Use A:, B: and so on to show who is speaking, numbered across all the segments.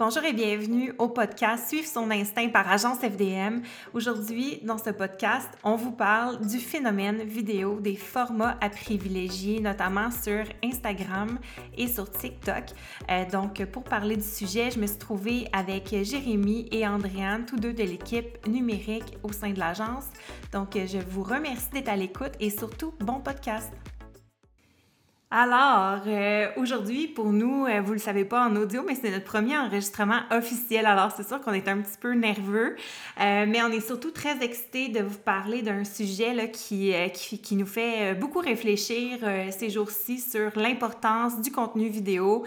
A: Bonjour et bienvenue au podcast Suivre son instinct par Agence FDM. Aujourd'hui, dans ce podcast, on vous parle du phénomène vidéo, des formats à privilégier, notamment sur Instagram et sur TikTok. Euh, donc, pour parler du sujet, je me suis trouvée avec Jérémy et Andréane, tous deux de l'équipe numérique au sein de l'agence. Donc, je vous remercie d'être à l'écoute et surtout, bon podcast. Alors, euh, aujourd'hui, pour nous, euh, vous le savez pas en audio, mais c'est notre premier enregistrement officiel. Alors, c'est sûr qu'on est un petit peu nerveux, euh, mais on est surtout très excités de vous parler d'un sujet là, qui, qui, qui, nous fait beaucoup réfléchir ces jours-ci sur l'importance du contenu vidéo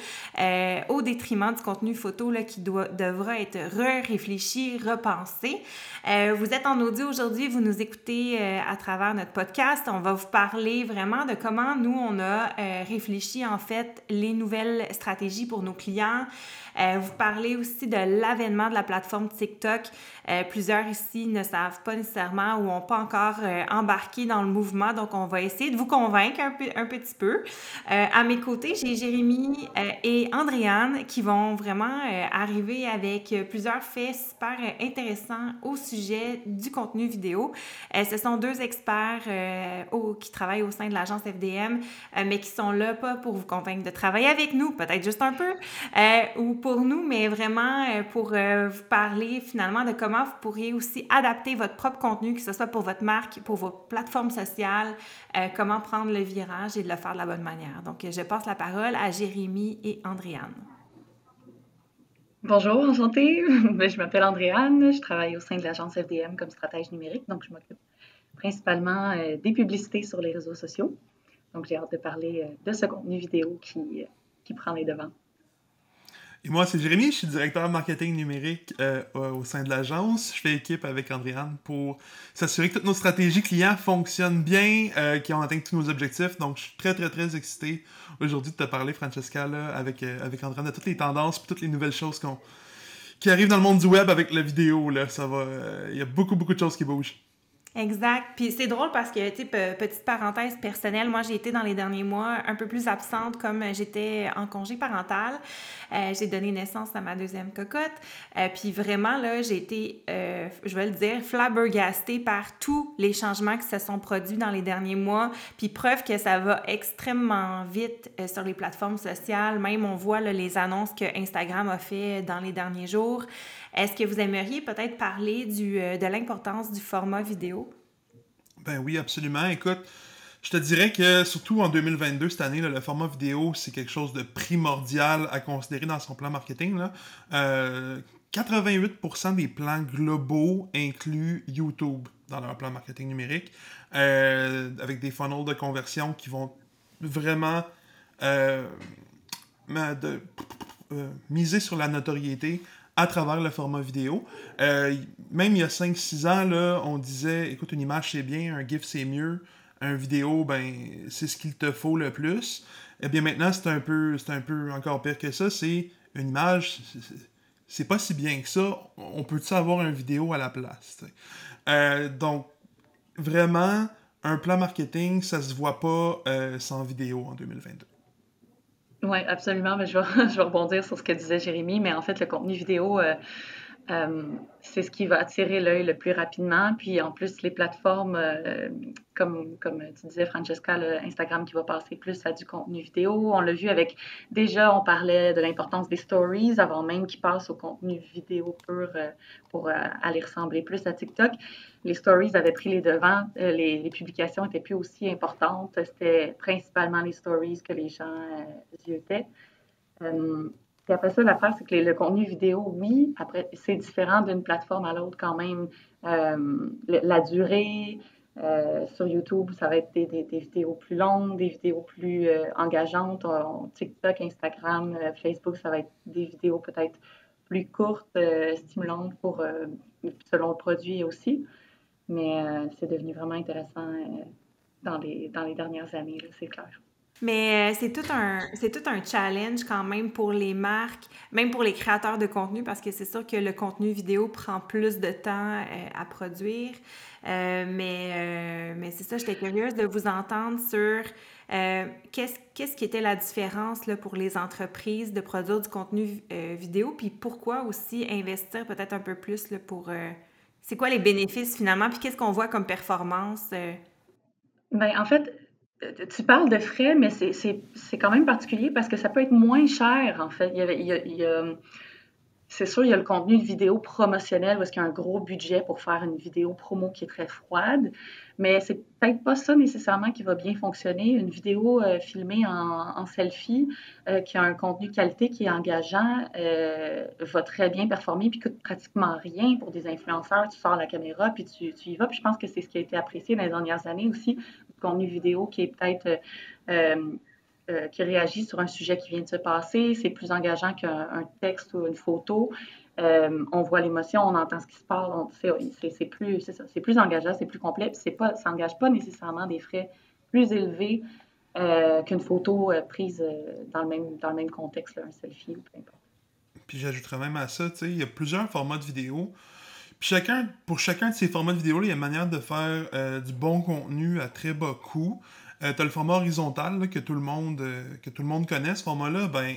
A: au détriment du contenu photo là, qui doit, devra être re-réfléchi, repensé. vous êtes en audio aujourd'hui, vous nous écoutez à travers notre podcast. On va vous parler vraiment de comment nous, on a euh, réfléchi en fait les nouvelles stratégies pour nos clients. Euh, vous parlez aussi de l'avènement de la plateforme TikTok. Euh, plusieurs ici ne savent pas nécessairement ou n'ont pas encore embarqué dans le mouvement, donc on va essayer de vous convaincre un, peu, un petit peu. à mes côtés, j'ai Jérémy et Andréane qui vont vraiment arriver avec plusieurs faits super intéressants au sujet du contenu vidéo. ce sont deux experts au, qui travaillent au sein de l'agence FDM, mais qui sont là pas pour vous convaincre de travailler avec nous, peut-être juste un peu, euh, ou pour nous, mais vraiment euh, pour euh, vous parler finalement de comment vous pourriez aussi adapter votre propre contenu, que ce soit pour votre marque, pour vos plateformes sociales, comment prendre le virage et le faire de la bonne manière. Donc, je passe la parole à Jérémy et Andréane.
B: Bonjour, enchantée. Ben, je m'appelle Andréane, je travaille au sein de l'agence FDM comme stratège numérique, donc je m'occupe principalement des publicités sur les réseaux sociaux. Donc, j'ai hâte de parler euh, de ce contenu vidéo qui, euh, qui prend les devants.
C: Et moi, c'est Jérémy, je suis directeur marketing numérique euh, au sein de l'agence. Je fais équipe avec Andréane pour s'assurer que toutes nos stratégies clients fonctionnent bien, euh, qu'ils ont atteint tous nos objectifs. Donc, je suis très, très, très excité aujourd'hui de te parler, Francesca, là, avec, avec Andréane, de toutes les tendances et toutes les nouvelles choses qu'on qui arrivent dans le monde du web avec la vidéo. Là. Ça va, il y a beaucoup, beaucoup de choses qui bougent.
A: Exact. Puis c'est drôle parce que, tu sais, petite parenthèse personnelle, moi j'ai été dans les derniers mois un peu plus absente comme j'étais en congé parental. Euh, j'ai donné naissance à ma deuxième cocotte. Euh, puis vraiment, là, j'ai été, euh, je vais le dire, flabbergastée par tous les changements qui se sont produits dans les derniers mois. Puis preuve que ça va extrêmement vite sur les plateformes sociales. Même on voit les annonces que Instagram a fait dans les derniers jours. Est-ce que vous aimeriez peut-être parler du, euh, de l'importance du format vidéo?
C: Ben oui, absolument. Écoute, je te dirais que surtout en 2022, cette année, le format vidéo, c'est quelque chose de primordial à considérer dans son plan marketing. Là. 88% euh, des plans globaux incluent YouTube dans leur plan marketing numérique, euh, avec des funnels de conversion qui vont vraiment miser sur la notoriété, à travers le format vidéo. Euh, même il y a 5-6 ans, là, on disait écoute, une image c'est bien, un GIF c'est mieux, un vidéo, ben c'est ce qu'il te faut le plus. Eh bien maintenant, c'est un peu c'est un peu encore pire que ça. C'est une image, c'est pas si bien que ça. On peut-tu avoir une vidéo à la place? Euh, donc, vraiment, un plan marketing, ça se voit pas euh, sans vidéo en 2022.
B: Oui, absolument. Mais je, vais, je rebondir sur ce que disait Jérémy. Mais en fait, le contenu vidéo, euh, euh, c'est ce qui va attirer l'œil le plus rapidement. Puis en plus, les plateformes, euh, comme, tu disais, Francesca, Instagram qui va passer plus à du contenu vidéo. On l'a vu avec, déjà, on parlait de l'importance des stories avant même qu'ils passent au contenu vidéo pur euh, pour aller ressembler plus à TikTok. Les stories avaient pris les devants, les, publications étaient plus aussi importantes. C'était principalement les stories que les gens y étaient. Puis après ça, l'affaire, c'est que le contenu vidéo, oui, après, c'est différent d'une plateforme à l'autre quand même. Euh, la durée, euh, sur YouTube, ça va être des, des, vidéos plus longues, des vidéos plus euh, engageantes. TikTok, Instagram, Facebook, ça va être des vidéos peut-être plus courtes, stimulantes pour, selon le produit aussi. Mais c'est devenu vraiment intéressant dans, les, dans les dernières années, c'est clair.
A: Mais euh, c'est tout un tout un challenge quand même pour les marques, même pour les créateurs de contenu parce que c'est sûr que le contenu vidéo prend plus de temps euh, à produire. Euh, mais mais c'est ça, j'étais curieuse de vous entendre sur qu'est-ce qu'est-ce qui était la différence là, pour les entreprises de produire du contenu vidéo puis pourquoi aussi investir peut-être un peu plus là, pour c'est quoi les bénéfices finalement puis qu'est-ce qu'on voit comme performance
B: ben, en fait, tu parles de frais, mais c'est quand même particulier parce que ça peut être moins cher, en fait. Il y a, c'est sûr, il y a le contenu de vidéo promotionnel parce qu'il y a un gros budget pour faire une vidéo promo qui est très froide, mais c'est peut-être pas ça nécessairement qui va bien fonctionner. Une vidéo euh, filmée en, selfie euh, qui a un contenu qualité qui est engageant euh, va très bien performer puis coûte pratiquement rien pour des influenceurs. Tu sors la caméra puis tu, tu y vas. Je pense que c'est ce qui a été apprécié dans les dernières années aussi, contenu vidéo qui est peut-être euh, qui réagit sur un sujet qui vient de se passer. C'est plus engageant qu'un texte ou une photo. Euh, on voit l'émotion, on entend ce qui se passe. C'est plus, c'est plus engageant, c'est plus complet. C'est pas, ça n'engage pas nécessairement des frais plus élevés euh, qu'une photo prise dans, le même, dans le même contexte, un selfie ou peu importe.
C: Puis j'ajouterais même à ça, il y a plusieurs formats de vidéo. Puis chacun, pour chacun de ces formats de vidéo, il y a une manière de faire du bon contenu à très bas coût. Euh, tu as le format horizontal que, tout le monde, euh, que tout le monde connaît. Ce format-là, ben,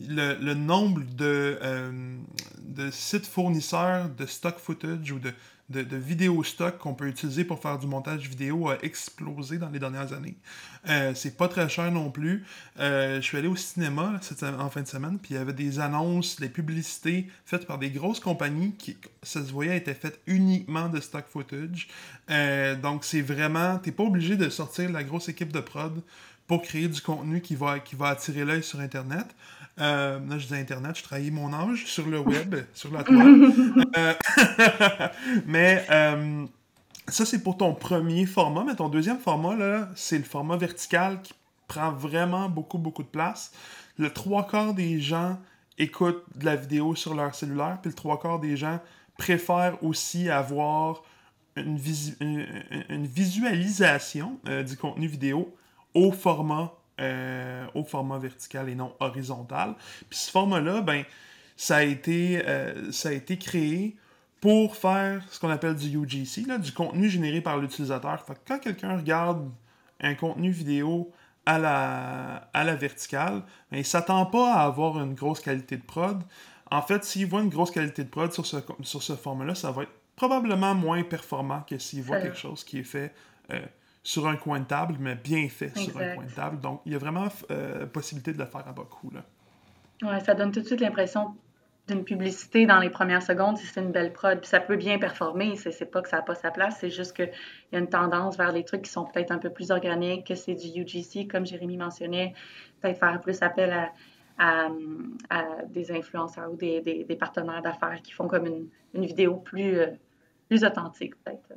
C: le, nombre de, euh, de sites fournisseurs de stock footage ou de, de, de vidéo stock qu'on peut utiliser pour faire du montage vidéo a explosé dans les dernières années. Euh, c'est pas très cher non plus. Euh, je suis allé au cinéma en fin de semaine, puis il y avait des annonces, des publicités faites par des grosses compagnies qui, ça se voyait, étaient faites uniquement de stock footage. Euh, donc c'est vraiment, t'es pas obligé de sortir la grosse équipe de prod pour créer du contenu qui va, qui va attirer l'œil sur Internet. Euh, là, je dis Internet, je trahis mon âge sur le web, sur la toile. Euh, mais euh, ça, c'est pour ton premier format. Mais ton deuxième format, là, c'est le format vertical qui prend vraiment beaucoup, beaucoup de place. Le trois quarts des gens écoutent de la vidéo sur leur cellulaire, puis le trois quarts des gens préfèrent aussi avoir une, une, visualisation du contenu vidéo au format euh, au format vertical et non horizontal. Puis ce format-là, ben, ça a été, euh, ça a été créé pour faire ce qu'on appelle du UGC, là, du contenu généré par l'utilisateur. quand quelqu'un regarde un contenu vidéo à la, à la verticale, ben, il ne s'attend pas à avoir une grosse qualité de prod. En fait, s'il voit une grosse qualité de prod sur ce, sur ce format-là, ça va être probablement moins performant que s'il voit quelque chose qui est fait euh, sur un coin de table, mais bien fait sur un coin de table. Donc, il y a vraiment euh, possibilité de le faire à bas coût.
B: Ouais, ça donne tout de suite l'impression d'une publicité dans les premières secondes si c'est une belle prod. Puis ça peut bien performer, c'est pas que ça n'a pas sa place, c'est juste qu'il y a une tendance vers les trucs qui sont peut-être un peu plus organiques, que c'est du UGC, comme Jérémy mentionnait, peut-être faire plus appel à, des influenceurs ou des, partenaires d'affaires qui font comme une, une vidéo plus, euh, plus authentique, peut-être.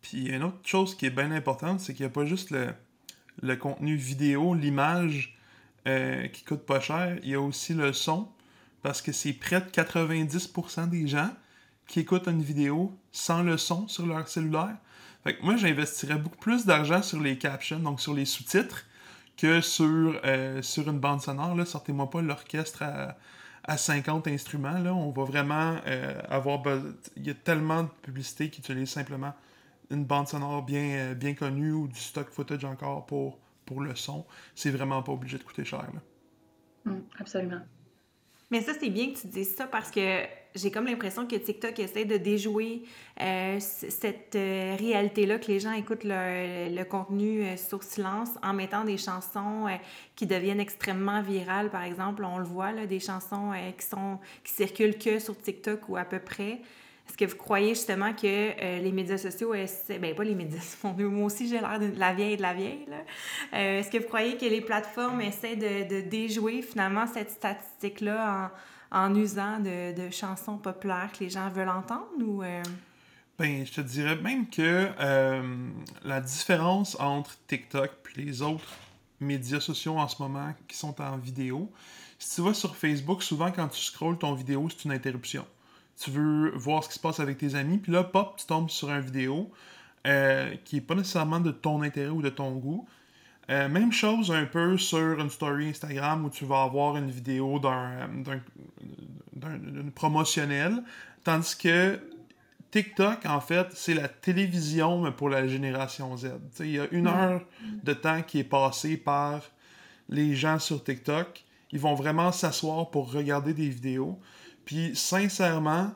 C: Puis une autre chose qui est bien importante, c'est qu'il n'y a pas juste le, contenu vidéo, l'image euh, qui coûte pas cher, il y a aussi le son, parce que c'est près de 90% des gens qui écoutent une vidéo sans le son sur leur cellulaire. Fait que moi, j'investirais beaucoup plus d'argent sur les captions, donc sur les sous-titres, que sur, euh, sur une bande sonore. Sortez-moi pas l'orchestre à, à 50 instruments. Là. On va vraiment euh, avoir... Il y a tellement de publicités qui utilisent simplement une bande sonore bien, euh, bien connue ou du stock footage encore pour, pour le son, c'est vraiment pas obligé de coûter cher.
B: Mm, absolument.
A: Mais ça, c'est bien que tu dises ça parce que j'ai comme l'impression que TikTok essaie de déjouer euh, cette euh, réalité-là, que les gens écoutent le, contenu sur silence en mettant des chansons qui deviennent extrêmement virales. Par exemple, on le voit, là, des chansons qui, sont, qui circulent que sur TikTok ou à peu près. Est-ce que vous croyez justement que euh, les médias sociaux essaient, ben pas les médias sociaux, moi aussi j'ai l'air de la vieille de la vieille. Euh, est-ce que vous croyez que les plateformes essaient de, déjouer finalement cette statistique-là en, usant de, chansons populaires que les gens veulent entendre ou... Euh?
C: Ben, je te dirais même que la différence entre TikTok et les autres médias sociaux en ce moment qui sont en vidéo, si tu vas sur Facebook, souvent quand tu scrolles ton vidéo, c'est une interruption tu veux voir ce qui se passe avec tes amis, puis là, pop, tu tombes sur une vidéo euh, qui n'est pas nécessairement de ton intérêt ou de ton goût. Euh, même chose un peu sur une story Instagram où tu vas avoir une vidéo d'un, d'un, d'un, promotionnel, tandis que TikTok, en fait, c'est la télévision mais pour la génération Z. Il y a une heure de temps qui est passé par les gens sur TikTok. Ils vont vraiment s'asseoir pour regarder des vidéos. Puis, sincèrement,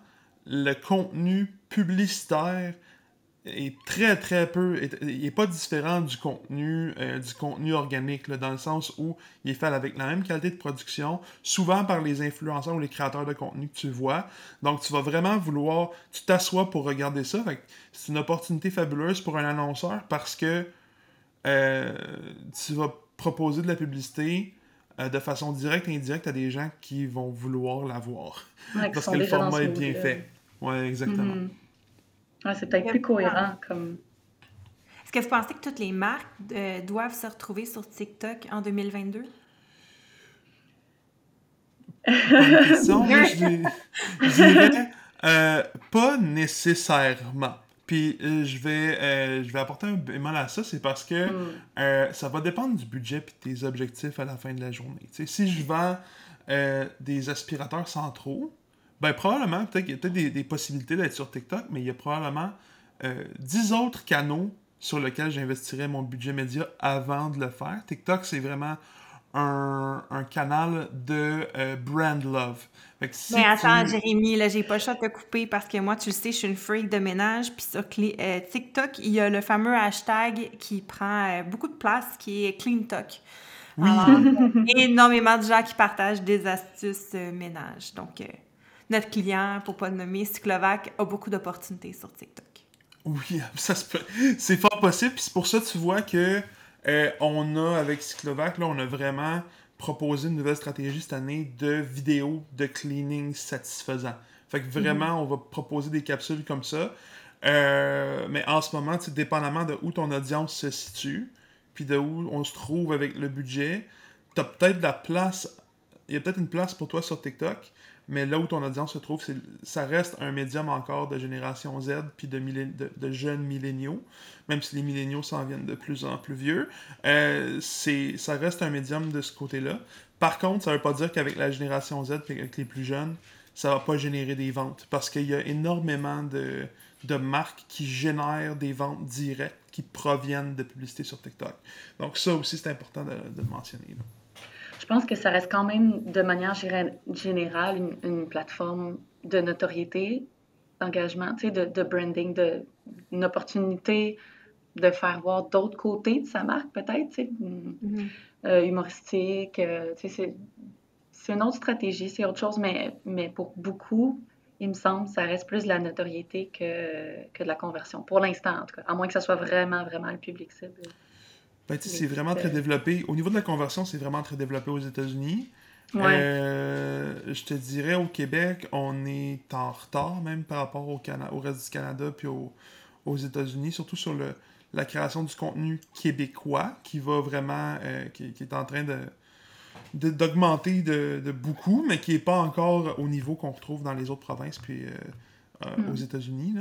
C: le contenu publicitaire est très très peu, il n'est pas différent du contenu, euh, du contenu organique, dans le sens où il est fait avec la même qualité de production, souvent par les influenceurs ou les créateurs de contenu que tu vois. Donc tu vas vraiment vouloir, tu t'assois pour regarder ça. C'est une opportunité fabuleuse pour un annonceur parce que euh, tu vas proposer de la publicité euh, de façon directe et indirecte à des gens qui vont vouloir la voir. parce que le format est bien fait. Ouais, exactement. Mm-hmm
B: c'est peut-être plus cohérent comme.
A: Est-ce que vous pensez que toutes les marques euh, doivent se retrouver sur TikTok en 2022?
C: question, je, dirais euh, pas nécessairement. Puis euh, je, vais, je vais apporter un bémol à ça, c'est parce que hmm. ça va dépendre du budget et tes objectifs à la fin de la journée. si je vends des aspirateurs centraux, ben, probablement, peut-être qu'il y a peut-être des, possibilités d'être sur TikTok, mais il y a probablement euh, 10 autres canaux sur lesquels j'investirais mon budget média avant de le faire. TikTok, c'est vraiment un, canal de euh, brand love.
A: mais attends, Jérémy, là, j'ai pas le choix de te couper parce que moi, tu le sais, je suis une freak de ménage. Puis sur euh, TikTok, il y a le fameux hashtag qui prend euh, beaucoup de place qui est CleanTok. Oui. énormément de gens qui partagent des astuces ménage. Donc, notre client, pour pas le nommer, Cyclovac, a beaucoup d'opportunités sur TikTok.
C: Oui, ça c'est fort possible. Puis c'est pour ça, tu vois que euh, on a, avec Cyclovac, là, on a vraiment proposé une nouvelle stratégie cette année de vidéos de cleaning satisfaisant. Fait que vraiment, mhm. on va proposer des capsules comme ça. Euh, mais en ce moment, dépendamment de où ton audience se situe, puis de où on se trouve avec le budget, tu as peut-être la place, il y a peut-être une place pour toi sur TikTok, mais là où ton audience se trouve, ça reste un médium encore de génération Z puis de, jeunes milléniaux, même si les milléniaux s'en viennent de plus en plus vieux. Euh, ça reste un médium de ce côté-là. Par contre, ça ne veut pas dire qu'avec la génération Z et avec les plus jeunes, ça va pas générer des ventes parce qu'il y a énormément de, de marques qui génèrent des ventes directes qui proviennent de publicité sur TikTok. Donc ça aussi, c'est important de, de mentionner.
B: Je pense que ça reste quand même, de manière générale, une, plateforme de notoriété, d'engagement, de, de branding, de, une opportunité de faire voir d'autres côtés de sa marque, peut-être, mm-hmm. euh, humoristique. Euh, c'est une autre stratégie, c'est autre chose, mais, mais pour beaucoup, il me semble, ça reste plus de la notoriété que, que de la conversion, pour l'instant, en tout cas, à moins que ça soit vraiment, vraiment le public cible.
C: Ben, c'est vraiment très développé. Au niveau de la conversion, c'est vraiment très développé aux États-Unis. Euh, je te dirais, au Québec, on est en retard même par rapport au, au reste du Canada puis aux États-Unis, surtout sur le, la création du contenu québécois qui va vraiment, euh, qui, est en train de d'augmenter de, beaucoup, mais qui n'est pas encore au niveau qu'on retrouve dans les autres provinces puis euh, hmm. aux États-Unis.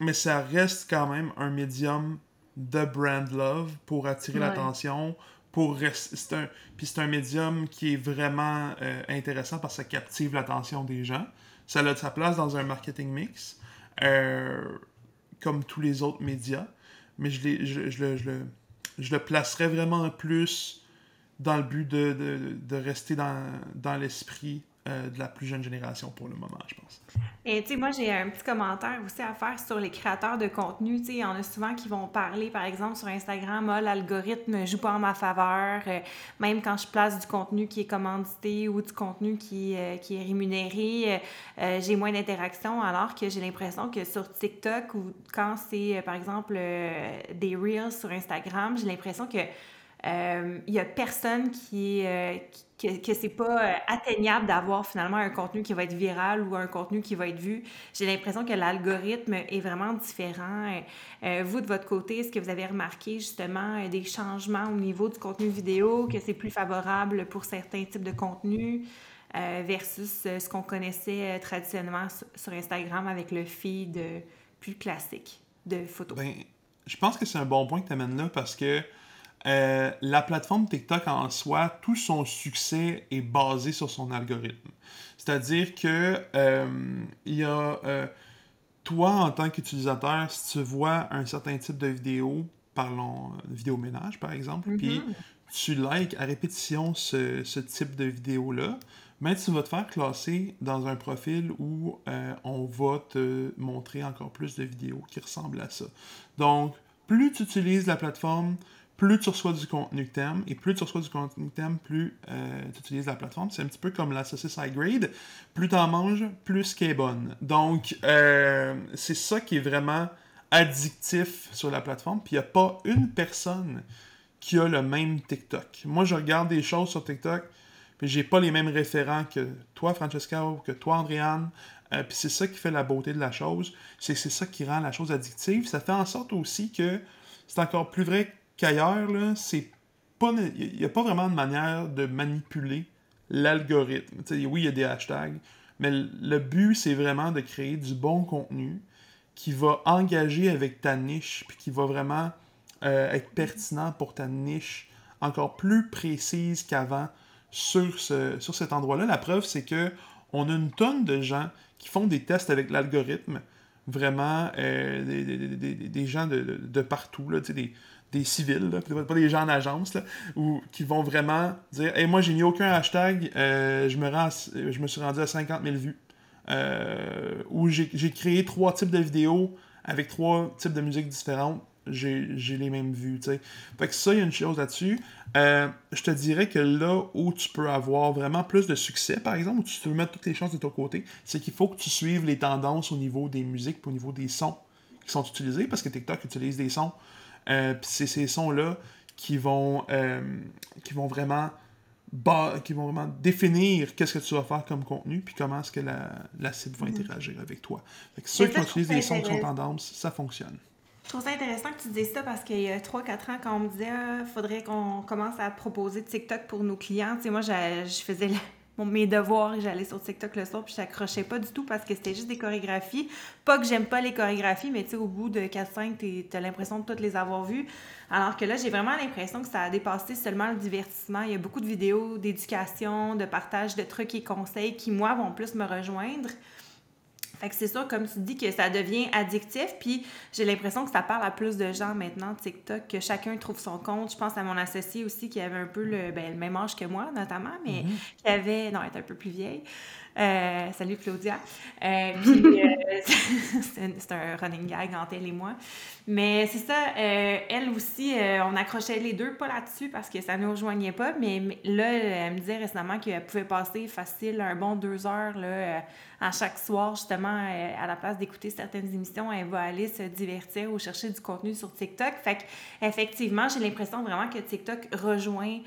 C: mais ça reste quand même un médium de brand love pour attirer l'attention. Pour c'est un puis c'est un médium qui est vraiment euh, intéressant parce que ça captive l'attention des gens. Ça a sa place dans un marketing mix, euh, comme tous les autres médias, mais je, je, je, le, je, le, je le placerais vraiment plus dans le but de, de, de rester dans, dans l'esprit euh, de la plus jeune génération pour le moment, je pense.
A: Et tu sais, moi, j'ai un petit commentaire aussi à faire sur les créateurs de contenu. Tu sais, il y en a souvent qui vont parler, par exemple, sur Instagram, ah, l'algorithme joue pas en ma faveur. Euh, même quand je place du contenu qui est commandité ou du contenu qui, euh, qui est rémunéré, j'ai moins d'interaction. Alors que j'ai l'impression que sur TikTok ou quand c'est, par exemple, des Reels sur Instagram, j'ai l'impression que il n'y a personne qui, qui que, que c'est pas euh, atteignable d'avoir finalement un contenu qui va être viral ou un contenu qui va être vu. J'ai l'impression que l'algorithme est vraiment différent. Euh, euh, vous, de votre côté, est-ce que vous avez remarqué justement des changements au niveau du contenu vidéo, que c'est plus favorable pour certains types de contenus versus ce qu'on connaissait traditionnellement sur Instagram avec le feed plus classique de photos?
C: Ben, je pense que c'est un bon point que tu amènes là parce que euh, la plateforme TikTok en soi, tout son succès est basé sur son algorithme. C'est-à-dire que euh, il y a euh, toi en tant qu'utilisateur, si tu vois un certain type de vidéo, parlons vidéo ménage par exemple, puis
A: Mhm.
C: tu likes à répétition ce, ce type de vidéo-là, mais tu vas te faire classer dans un profil où on va te montrer encore plus de vidéos qui ressemblent à ça. Donc, plus tu utilises la plateforme, plus tu reçois du contenu que t'aimes, et plus tu reçois du contenu que t'aimes, plus euh, tu utilises la plateforme. C'est un petit peu comme la saucisse high grade. Plus t'en manges, plus qu'elle est bonne. Donc, euh, c'est ça qui est vraiment addictif sur la plateforme. Puis il n'y a pas une personne qui a le même TikTok. Moi, je regarde des choses sur TikTok, puis j'ai pas les mêmes référents que toi, Francesca, ou que toi, Andréane. Euh, puis c'est ça qui fait la beauté de la chose. C'est ça qui rend la chose addictive. Ça fait en sorte aussi que c'est encore plus vrai qu'ailleurs. C'est pas... Il n'y a pas vraiment de manière de manipuler l'algorithme. Oui, il y a des hashtags, mais le but, c'est vraiment de créer du bon contenu qui va engager avec ta niche, puis qui va vraiment euh, être pertinent pour ta niche, encore plus précise qu'avant sur, ce, sur cet endroit-là. La preuve, c'est que on a une tonne de gens qui font des tests avec l'algorithme, vraiment euh, des, des- des- des- gens de, de- partout, là, des civils, là, pas des gens en agence, là, ou qui vont vraiment dire hey, moi j'ai mis aucun hashtag, euh, je, me rends, je me suis rendu à 50 000 vues. Euh, où j'ai créé trois types de vidéos avec trois types de musique différentes, j'ai les mêmes vues. Fait que ça, il y a une chose là-dessus. Euh, je te dirais que là où tu peux avoir vraiment plus de succès, par exemple, où tu peux mettre toutes les chances de ton côté, c'est qu'il faut que tu suives les tendances au niveau des musiques au niveau des sons qui sont utilisés, parce que TikTok utilise des sons. Euh, puis c'est ces sons-là qui vont, euh, qui vont vraiment qui vont vraiment définir qu'est-ce que tu vas faire comme contenu, puis comment est-ce que la, la cible va interagir avec toi. Fait que ceux qui
A: je
C: utiliser des sons qui sont tendance, ça fonctionne.
A: Je trouve ça intéressant que tu dises ça parce qu'il y a 3-4 ans, quand on me disait il faudrait qu'on commence à proposer TikTok pour nos clients, tu sais, moi, j'ai- je faisais le- mon- mes devoirs j'allais sur TikTok le soir puis je n'accrochais pas du tout parce que c'était juste des chorégraphies. Pas que j'aime pas les chorégraphies, mais tu sais, au bout de 4-5, tu as l'impression de toutes les avoir vues. Alors que là, j'ai vraiment l'impression que ça a dépassé seulement le divertissement. Il y a beaucoup de vidéos d'éducation, de partage de trucs et conseils qui, moi, vont plus me rejoindre. Fait que c'est sûr, comme tu dis, que ça devient addictif. Puis j'ai l'impression que ça parle à plus de gens maintenant, TikTok, que chacun trouve son compte. Je pense à mon associé aussi qui avait un peu le, ben, le même âge que moi, notamment, mais qui avait. Non, elle un peu plus vieille. Euh, salut Claudia. Euh, euh, c'est un- running gag entre elle et moi. Mais c'est ça, elle aussi, on accrochait les deux, pas là-dessus parce que ça ne nous rejoignait pas, mais, là, elle me disait récemment qu'elle pouvait passer facile un bon deux heures là, à chaque soir, justement, à la place d'écouter certaines émissions, elle va aller se divertir ou chercher du contenu sur TikTok. Fait effectivement, j'ai l'impression vraiment que TikTok rejoint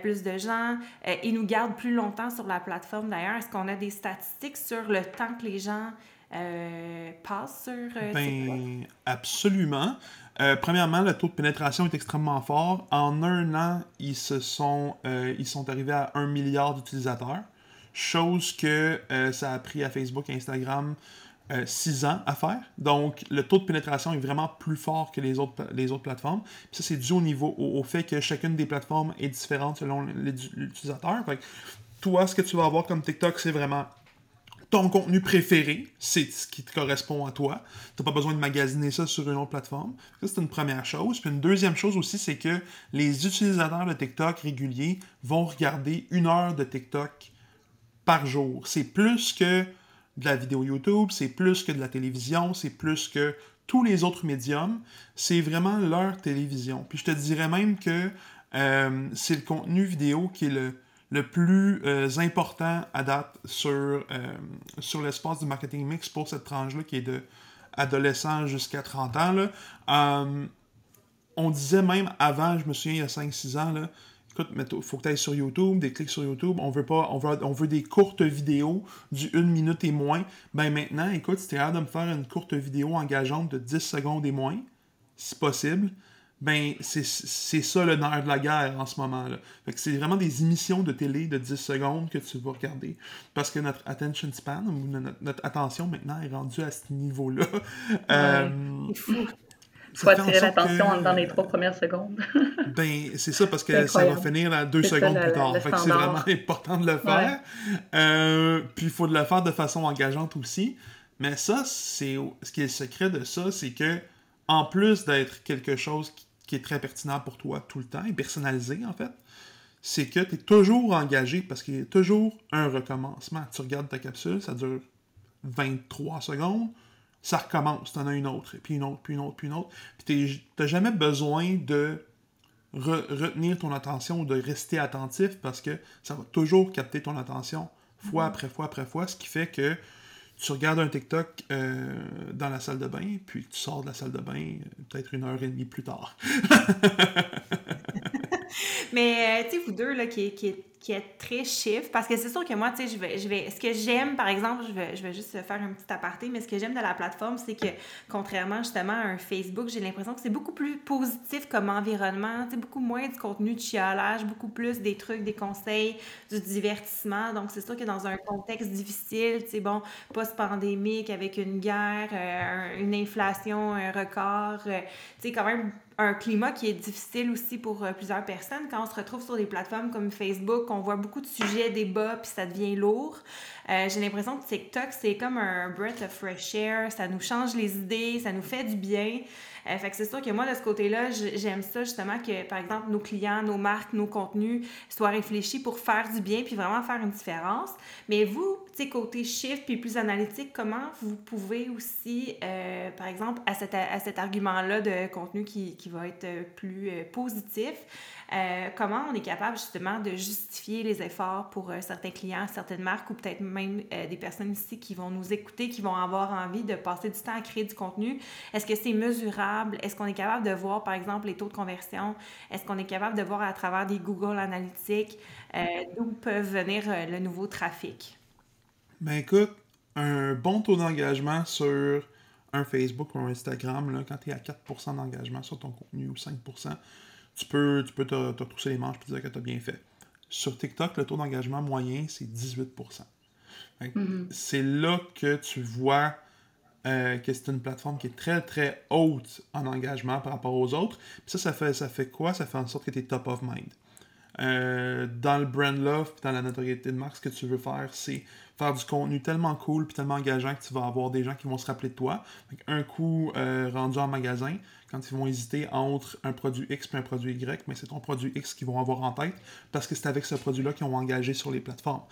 A: plus de gens et nous garde plus longtemps sur la plateforme. D'ailleurs, est-ce qu'on a des statistiques sur le temps que les gens euh, passent sur euh?
C: Ben, absolument. Euh, premièrement, le taux de pénétration est extrêmement fort. En un an, ils se sont, euh, ils sont arrivés à 1 milliard d'utilisateurs. Chose que ça a pris à Facebook et Instagram 6 ans à faire. Donc, le taux de pénétration est vraiment plus fort que les autres, les autres plateformes. Puis ça, c'est dû au, niveau, au, au fait que chacune des plateformes est différente selon l'utilisateur. Toi, ce que tu vas avoir comme TikTok, c'est vraiment ton contenu préféré, c'est ce qui te correspond à toi. Tu n'as pas besoin de magasiner ça sur une autre plateforme. Ça, c'est une première chose. Puis une deuxième chose aussi, c'est que les utilisateurs de TikTok réguliers vont regarder une heure de TikTok par jour. C'est plus que de la vidéo YouTube, c'est plus que de la télévision, c'est plus que tous les autres médiums. C'est vraiment leur télévision. Puis je te dirais même que euh, c'est le contenu vidéo qui est le, le plus euh, important à date sur, euh, sur l'espace du marketing mix pour cette tranche-là qui est de adolescent jusqu'à 30 ans. Là. Euh, on disait même avant, je me souviens il y a 5-6 ans, là, écoute, il faut que tu ailles sur YouTube, des clics sur YouTube, on veut pas, on veut, on veut des courtes vidéos du 1 minute et moins. Ben maintenant, écoute, si tu es capable de me faire une courte vidéo engageante de 10 secondes et moins, si possible, ben c'est ça le nerf de la guerre en ce moment-là. Fait que c'est vraiment des émissions de télé de 10 secondes que tu vas regarder. Parce que notre attention span, ou notre, notre attention maintenant est rendue à ce niveau-là. Euh,
A: fou.
B: Il faut attirer l'attention dans les trois premières secondes.
C: ben, c'est ça, parce que ça va finir là, deux secondes plus tard. c'est vraiment important de le faire. Euh, puis il faut le faire de façon engageante aussi. Mais ça, c'est ce qui est le secret de ça, c'est que en plus d'être quelque chose qui est très pertinent pour toi tout le temps et personnalisé en fait, c'est que tu es toujours engagé parce qu'il y a toujours un recommencement. Tu regardes ta capsule, ça dure 23 secondes, ça recommence, tu en as une autre, puis une autre, puis une autre, puis une autre. Puis tu n'as jamais besoin de retenir ton attention ou de rester attentif parce que ça va toujours capter ton attention fois après fois après fois, ce qui fait que tu regardes un TikTok euh, dans la salle de bain, puis tu sors de la salle de bain euh, peut-être une heure et demie plus tard.
A: Mais, euh, tu sais, vous deux, là, qui, qui, qui êtes très chiffre, parce que c'est sûr que moi, tu sais, je vais, je vais, ce que j'aime, par exemple, je vais, je juste faire un petit aparté, mais ce que j'aime de la plateforme, c'est que, contrairement justement à un Facebook, j'ai l'impression que c'est beaucoup plus positif comme environnement, tu sais, beaucoup moins du contenu de chialage, beaucoup plus des trucs, des conseils, du divertissement. Donc, c'est sûr que dans un contexte difficile, tu sais, bon, post-pandémique, avec une guerre, euh, une inflation, un record, euh, tu sais, quand même un climat qui est difficile aussi pour euh, plusieurs personnes. Quand on se retrouve sur des plateformes comme Facebook, on voit beaucoup de sujets, débats, puis ça devient lourd. Euh, j'ai l'impression que TikTok, c'est comme un breath of fresh air. Ça nous change les idées, ça nous fait du bien. Euh, fait que c'est sûr que moi, de ce côté-là, j'aime ça justement que, par exemple, nos clients, nos marques, nos contenus soient réfléchis pour faire du bien puis vraiment faire une différence. Mais vous, tu côté chiffre puis plus analytique, comment vous pouvez aussi, euh, par exemple, à cet, à cet argument-là de contenu qui, qui va être plus euh, positif, euh, comment on est capable justement de justifier les efforts pour euh, certains clients, certaines marques ou peut-être même euh, des personnes ici qui vont nous écouter, qui vont avoir envie de passer du temps à créer du contenu? Est-ce que c'est mesurable? Est-ce qu'on est capable de voir, par exemple, les taux de conversion? Est-ce qu'on est capable de voir à travers des Google Analytics d'où peuvent venir le nouveau trafic?
C: Ben écoute, un bon taux d'engagement sur un Facebook ou un Instagram, là, quand tu es à 4% d'engagement sur ton contenu ou 5%, tu peux, tu peux te, te trousser les manches et dire que tu as bien fait. Sur TikTok, le taux d'engagement moyen, c'est 18 mm-hmm. C'est là que tu vois euh, que c'est une plateforme qui est très, très haute en engagement par rapport aux autres. ça, ça fait, ça fait quoi? Ça fait en sorte que tu es top of mind. Euh, dans le brand love, dans la notoriété de marque, ce que tu veux faire, c'est faire du contenu tellement cool puis tellement engageant que tu vas avoir des gens qui vont se rappeler de toi. un coup euh, rendu en magasin, quand ils vont hésiter entre un produit X et un produit Y, mais c'est ton produit X qu'ils vont avoir en tête parce que c'est avec ce produit-là qu'ils ont engagé sur les plateformes.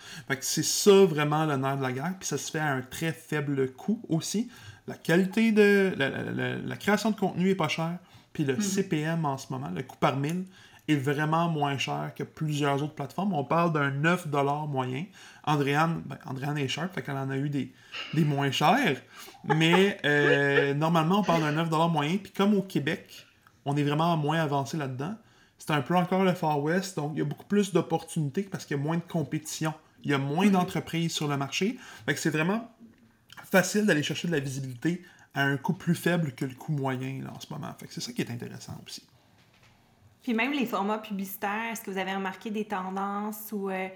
C: c'est ça vraiment le nerf de la guerre, puis ça se fait à un très faible coût aussi. La qualité de la, création de contenu est pas chère, puis le mm-hmm. CPM en ce moment, le coût par mille, est vraiment moins cher que plusieurs autres plateformes. On parle d'un 9$ moyen. Andréane, ben, Andréane est sharp, fait qu'elle en a eu des, des moins chers. Mais euh, normalement, on parle d'un 9$ moyen. Puis comme au Québec, on est vraiment moins avancé là-dedans. C'est un peu encore le Far West, donc il y a beaucoup plus d'opportunités parce qu'il y a moins de compétition. Il y a moins mm-hmm. d'entreprises sur le marché. Fait que c'est vraiment facile d'aller chercher de la visibilité à un coût plus faible que le coût moyen là, en ce moment. Fait que c'est ça qui est intéressant aussi.
A: Puis même les formats publicitaires, est-ce que vous avez remarqué des tendances ou, euh,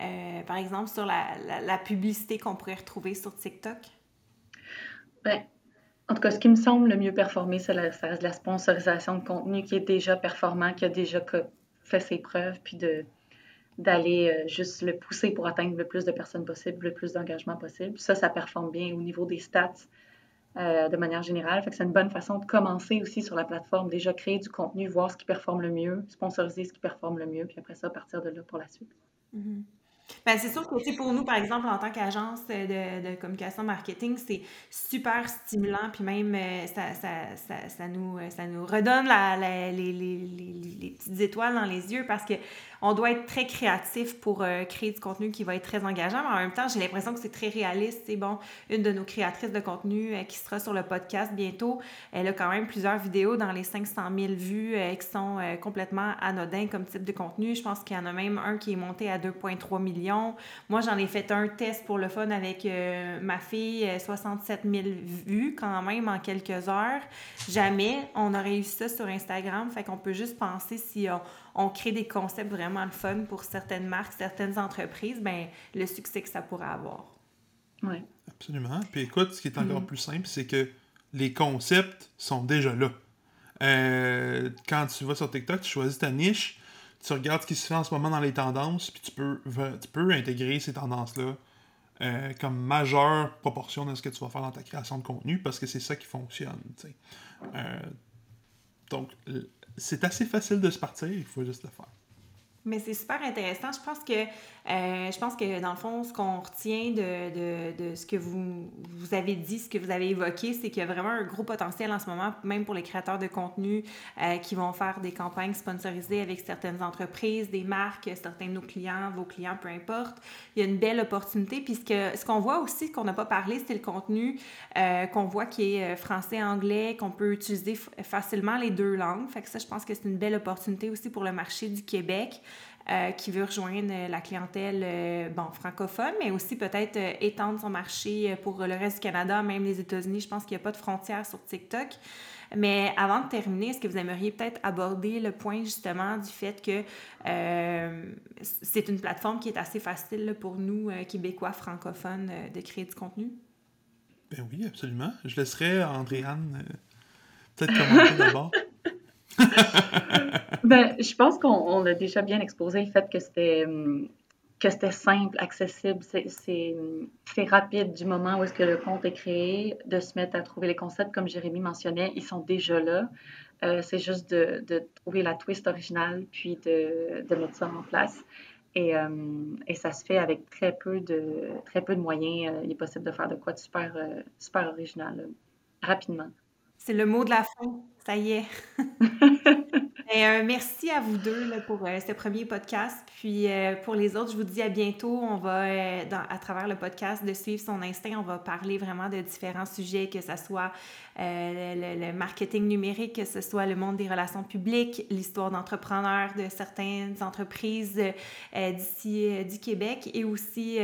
A: euh, par exemple, sur la, publicité qu'on pourrait retrouver sur TikTok?
B: Bien, en tout cas, ce qui me semble le mieux performer, c'est la, la sponsorisation de contenu qui est déjà performant, qui a déjà fait ses preuves, puis de d'aller euh, juste le pousser pour atteindre le plus de personnes possible, le plus d'engagement possible. Ça, ça performe bien au niveau des stats euh, de manière générale. C'est une bonne façon de commencer aussi sur la plateforme, déjà créer du contenu, voir ce qui performe le mieux, sponsoriser ce qui performe le mieux, puis après ça, partir de là pour la suite.
A: Ben, c'est sûr que pour nous, par exemple, en tant qu'agence de, communication marketing, c'est super stimulant, puis même euh, ça, ça, ça, nous, ça nous redonne les, petites étoiles dans les yeux parce que on doit être très créatif pour euh, créer du contenu qui va être très engageant, mais en même temps, j'ai l'impression que c'est très réaliste. C'est bon, une de nos créatrices de contenu euh, qui sera sur le podcast bientôt, elle a quand même plusieurs vidéos dans les 500 000 vues euh, qui sont complètement anodins comme type de contenu. Je pense qu'il y en a même un qui est monté à 2,3 millions. Moi, j'en ai fait un test pour le fun avec ma fille, 67 000 vues quand même en quelques heures. Jamais on aurait eu ça sur Instagram. Fait qu'on peut juste penser si on on crée des concepts vraiment le fun pour certaines marques, certaines entreprises, ben le succès que ça pourrait avoir.
B: Oui.
C: Absolument. Puis écoute, ce qui est encore mm-hmm. plus simple, c'est que les concepts sont déjà là. Euh, quand tu vas sur TikTok, tu choisis ta niche, tu regardes ce qui se fait en ce moment dans les tendances, puis tu peux, tu peux intégrer ces tendances-là euh, comme majeure proportion de ce que tu vas faire dans ta création de contenu parce que c'est ça qui fonctionne. Euh, donc, c'est assez facile de se partir, il faut juste le faire.
A: Mais c'est super intéressant. Je pense que euh, je pense que dans le fond, ce qu'on retient de, de, de, ce que vous, vous avez dit, ce que vous avez évoqué, c'est qu'il y a vraiment un gros potentiel en ce moment, même pour les créateurs de contenu euh, qui vont faire des campagnes sponsorisées avec certaines entreprises, des marques, certains de nos clients, vos clients, peu importe. Il y a une belle opportunité. Puis ce qu'on voit aussi, qu'on n'a pas parlé, c'est le contenu euh, qu'on voit qui est français-anglais, qu'on peut utiliser facilement les deux langues. Fait que ça, je pense que c'est une belle opportunité aussi pour le marché du Québec. Euh, qui veut rejoindre la clientèle euh, bon, francophone, mais aussi peut-être euh, étendre son marché pour le reste du Canada, même les États-Unis. Je pense qu'il n'y a pas de frontières sur TikTok. Mais avant de terminer, est-ce que vous aimeriez peut-être aborder le point justement du fait que c'est une plateforme qui est assez facile pour nous, Québécois francophones, de créer du contenu?
C: Ben oui, absolument. Je laisserai Andréane peut-être commenter d'abord.
B: ben, je pense qu'on a déjà bien exposé le fait que c'était hum, que c'était simple, accessible, c'est rapide du moment où est-ce que le compte est créé, de se mettre à trouver les concepts, comme Jérémy mentionnait, ils sont déjà là. Euh, c'est juste de, de, trouver la twist originale, puis de, de mettre ça en place. Et, hum, et, ça se fait avec très peu de, très peu de moyens. Euh, il est possible de faire de quoi de super, euh, super original, rapidement.
A: C'est le mot de la fin, ça y est. Euh, merci à vous deux pour euh, ce premier podcast. Puis euh, pour les autres, je vous dis à bientôt. On va, à travers le podcast de Suivre son instinct, on va parler vraiment de différents sujets, que ce soit le, marketing numérique, que ce soit le monde des relations publiques, l'histoire d'entrepreneurs de certaines entreprises d'ici du Québec et aussi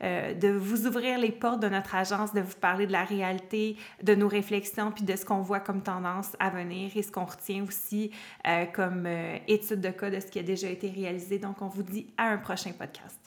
A: de vous ouvrir les portes de notre agence, de vous parler de la réalité, de nos réflexions, puis de ce qu'on voit comme tendance à venir et ce qu'on retient aussi comme euh, étude de cas de ce qui a déjà été réalisé. Donc, on vous dit à un prochain podcast.